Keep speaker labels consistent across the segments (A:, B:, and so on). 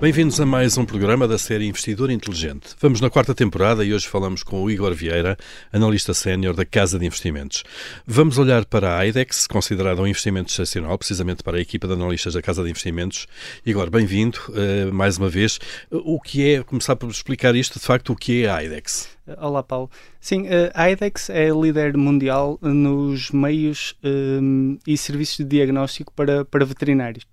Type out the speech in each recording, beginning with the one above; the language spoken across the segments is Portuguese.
A: Bem-vindos a mais um programa da série Investidor Inteligente. Vamos na quarta temporada e hoje falamos com o Igor Vieira, analista sénior da Casa de Investimentos. Vamos olhar para a IDEX, considerada um investimento excepcional, precisamente para a equipa de analistas da Casa de Investimentos. Igor, bem-vindo uh, mais uma vez. O que é, começar por explicar isto, de facto, o que é a IDEX?
B: Olá, Paulo. Sim, eh, a IDEX é líder mundial nos meios um, eh, e serviços de diagnóstico para, para veterinários.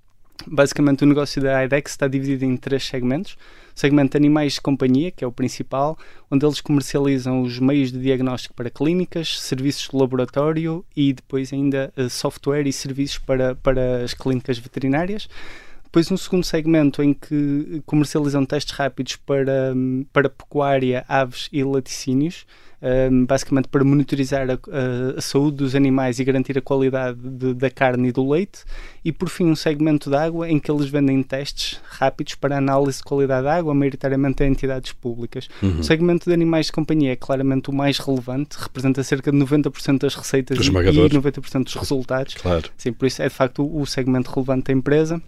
B: Basicamente, o negócio da IDEX está dividido em três segmentos. O segmento de animais de companhia, que é o principal, onde eles comercializam os meios de diagnóstico para clínicas, serviços de laboratório e depois ainda eh, software e serviços para, para as clínicas veterinárias. Depois um segundo segmento em que comercializam testes rápidos para, para pecuária, aves e laticínios, um, basicamente para monitorizar a, a, a, saúde dos animais e garantir a qualidade de, da carne e do leite. E por fim um segmento de água em que eles vendem testes rápidos para análise de qualidade da água, maioritariamente a entidades públicas. Uhum. O segmento de animais de companhia é claramente o mais relevante, representa cerca de 90% das receitas e, e 90% dos resultados.
A: Claro.
B: Sim, por isso é de facto o, o segmento relevante da empresa.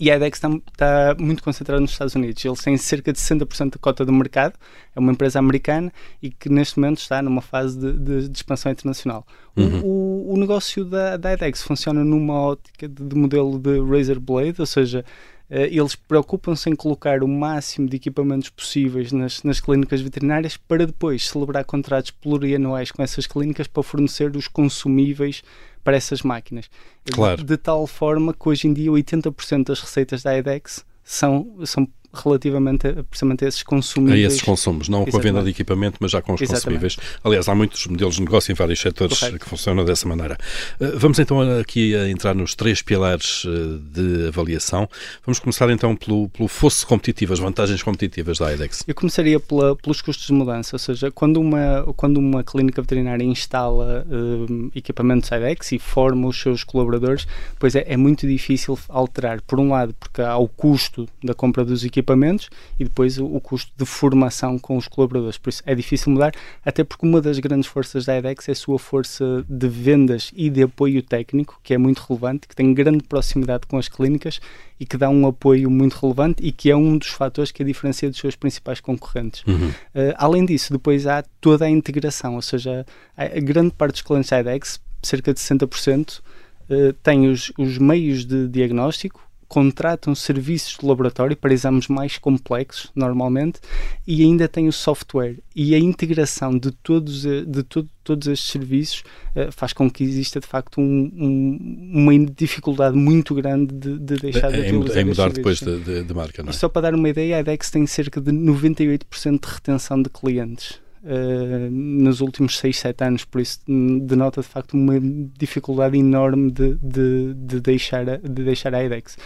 B: E a IDEX está, está, muito concentrada nos Estados Unidos. Eles têm cerca de 60% da cota do mercado, é uma empresa americana e que neste momento está numa fase de, de, de expansão internacional. Uhum. O, o, negócio da, da IDEX funciona numa ótica de, de modelo de razor blade, ou seja, eles preocupam-se em colocar o máximo de equipamentos possíveis nas, nas clínicas veterinárias para depois celebrar contratos plurianuais com essas clínicas para fornecer os consumíveis para essas máquinas.
A: Claro.
B: De, de tal forma que hoje em dia 80% das receitas da IDEX são, são relativamente a, precisamente a esses consumíveis.
A: A esses consumos, não Exatamente. com a venda de equipamento, mas já com os Exatamente. consumíveis. Aliás, há muitos modelos de negócio em vários setores Correto. que funcionam dessa maneira. Eh, vamos então aqui a entrar nos três pilares eh, de avaliação. Vamos começar então pelo, pelo fosse competitivo, as vantagens competitivas da IDEX.
B: Eu começaria pela, pelos custos de mudança, ou seja, quando uma, quando uma clínica veterinária instala um, equipamentos IDEX e forma os seus colaboradores, pois é, é muito difícil alterar. Por um lado, porque há o custo da compra dos equipamentos equipamentos e depois o, o, custo de formação com os colaboradores. Por isso é difícil mudar, até porque uma das grandes forças da EDEX é a sua força de vendas e de apoio técnico, que é muito relevante, que tem grande proximidade com as clínicas e que dá um apoio muito relevante e que é um dos fatores que a diferencia dos seus principais concorrentes. Uhum. Uh, além disso, depois há toda a integração, ou seja, a, a grande parte dos clientes da EDEX, cerca de 60%, uh, eh, tem os, os meios de diagnóstico, contratam serviços de laboratório para exames mais complexos, normalmente, e ainda tem o software. E a integração de todos, de todo, todos estes serviços uh, faz com que exista, de facto, um, um, uma dificuldade muito grande de, de deixar de,
A: de utilizar Em mudar depois de, de, marca, não é?
B: E só para dar uma ideia, a IDEX tem cerca de 98% de retenção de clientes. Uh, nos últimos 6, 7 anos, por isso denota de facto uma dificuldade enorme de, de, de, deixar, a, de deixar a IDEX.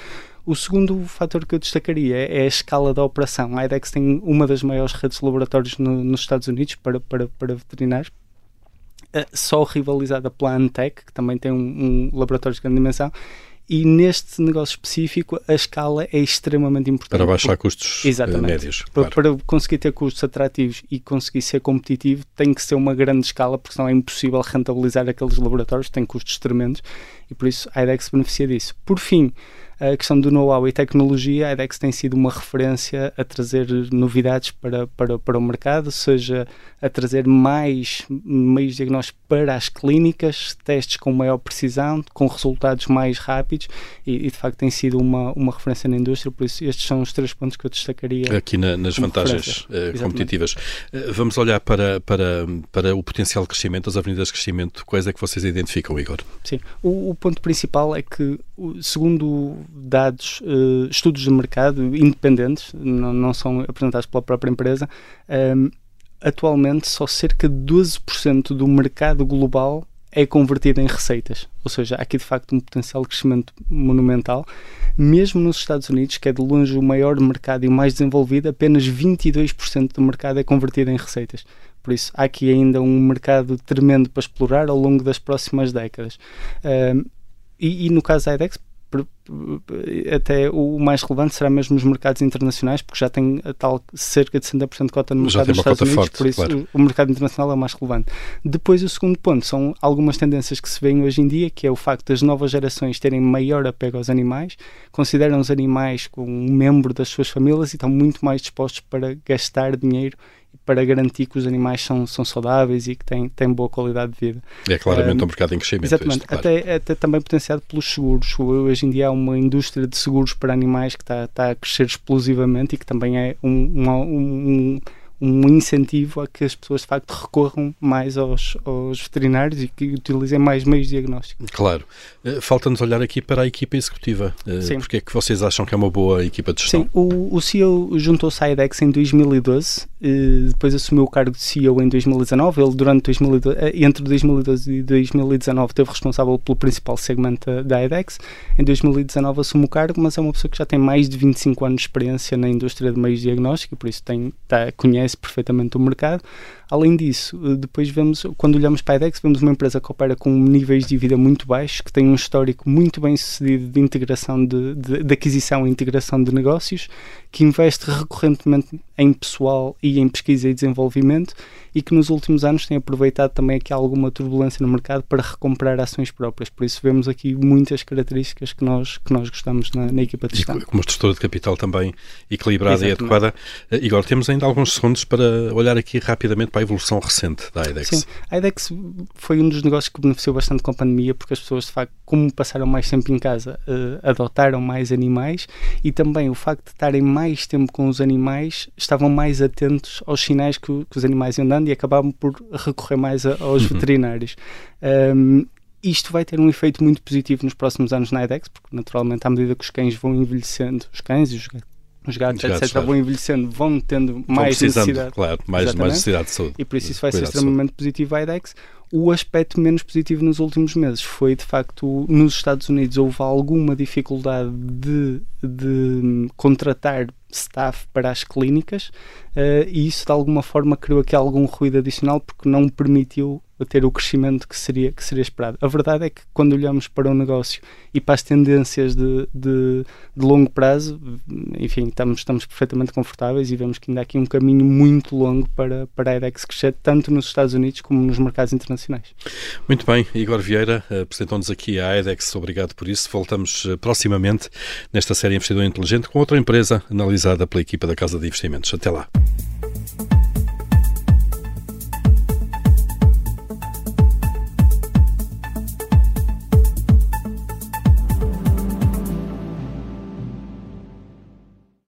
B: O segundo fator que eu destacaria é a escala da operação. A IDEX tem uma das maiores redes de laboratórios no, nos Estados Unidos para, para, para veterinários, uh, só rivalizada pela Antec, que também tem um, um laboratório de grande dimensão, e neste negócio específico a escala é extremamente importante.
A: Para baixar custos eh, Exatamente. médios.
B: Para, claro. para, conseguir ter custos atrativos e conseguir ser competitivo tem que ser uma grande escala porque senão é impossível rentabilizar aqueles laboratórios, têm custos tremendos e por isso a IDEX beneficia disso. Por fim, a questão do know-how e tecnologia, a IDEX tem sido uma referência a trazer novidades para, para, para o mercado, seja a trazer mais meios diagnósticos para as clínicas, testes com maior precisão, com resultados mais rápidos e, e, de facto tem sido uma, uma referência na indústria, por isso estes são os três pontos que eu destacaria.
A: Aqui na, nas vantagens uh, competitivas. Uh, vamos olhar para, para, para o potencial de crescimento, as avenidas de crescimento, quais é que vocês identificam, Igor?
B: Sim, o, o ponto principal é que, segundo dados, uh, estudos de mercado independentes, não, não, são apresentados pela própria empresa, um, atualmente só cerca de 12% do mercado global é convertido em receitas. Ou seja, há aqui de facto um potencial de crescimento monumental. Mesmo nos Estados Unidos, que é de longe o maior mercado e o mais desenvolvido, apenas 22% do mercado é convertido em receitas. Por isso, há aqui ainda um mercado tremendo para explorar ao longo das próximas décadas. Um, e, e, no caso da IDEX, até o mais relevante será mesmo os mercados internacionais, porque já tem a tal cerca de 60% de cota no mercado dos Estados Unidos,
A: forte,
B: por isso
A: claro.
B: o mercado internacional é o mais relevante. Depois, o segundo ponto são algumas tendências que se veem hoje em dia, que é o facto das novas gerações terem maior apego aos animais, consideram os animais como um membro das suas famílias e estão muito mais dispostos para gastar dinheiro para garantir que os animais são, são saudáveis e que têm, têm boa qualidade de vida.
A: É claramente um, um mercado em crescimento.
B: Exatamente,
A: este, claro.
B: até, até também potenciado pelos seguros. Hoje em dia há uma indústria de seguros para animais que está, está a crescer explosivamente e que também é um, um, um um incentivo a que as pessoas de facto recorram mais aos, aos veterinários e que utilizem mais meios diagnósticos.
A: Claro. Uh, Falta-nos olhar aqui para a equipa executiva. Uh, Sim. Porque é que vocês acham que é uma boa equipa de gestão?
B: Sim, o, o CEO juntou-se à IDEX em 2012, uh, depois assumiu o cargo de CEO em 2019. Ele, durante 2012, entre 2012 e 2019, teve responsável pelo principal segmento da IDEX. Em 2019 assumiu o cargo, mas é uma pessoa que já tem mais de 25 anos de experiência na indústria de meios diagnósticos, por isso tem, tá, conhece perfeitamente o mercado. Além disso, eh, depois vemos, quando olhamos para a IDEX, vemos uma empresa que opera com níveis de vida muito baixos, que tem um histórico muito bem sucedido de integração de, de, de aquisição e integração de negócios, que investe recorrentemente em pessoal e em pesquisa e desenvolvimento e que nos últimos anos tem aproveitado também aqui alguma turbulência no mercado para recomprar ações próprias. Por isso vemos aqui muitas características que nós, que nós gostamos na, na equipa de gestão.
A: E como estrutura de capital também equilibrada Exatamente. e adequada. Igor, temos ainda alguns segundos para olhar aqui rapidamente para a evolução recente da IDEX.
B: Sim, a IDEX foi um dos negócios que beneficiou bastante com a pandemia porque as pessoas, de facto, como passaram mais tempo em casa, uh, adotaram mais animais e também o facto de estarem mais tempo com os animais, estavam mais atentos aos sinais que, que os animais iam dando e acabavam por recorrer mais a, aos uhum. veterinários. Um, isto vai ter um efeito muito positivo nos próximos anos na IDEX, porque naturalmente à medida que os cães vão envelhecendo, os cães e os os gatos, etc., claro. vão envelhecendo, vão tendo mais necessidade.
A: Claro, mais, mais necessidade de saúde.
B: E por isso isso vai ser extremamente positivo à IDEX. O aspecto menos positivo nos últimos meses foi, de facto, nos Estados Unidos houve alguma dificuldade de, de contratar staff para as clínicas uh, e isso de alguma forma criou aqui algum ruído adicional porque não permitiu ter o crescimento que seria, que seria esperado. A verdade é que quando olhamos para o negócio e para as tendências de, de, de longo prazo, enfim, estamos, estamos perfeitamente confortáveis e vemos que ainda há aqui um caminho muito longo para, para a EDEX crescer, tanto nos Estados Unidos como nos mercados internacionais.
A: Muito bem, Igor Vieira, apresentou-nos aqui a EDEX, obrigado por isso. Voltamos eh, proximamente nesta série Investidor Inteligente com outra empresa analisada pela equipa da Casa de Investimentos. Até lá.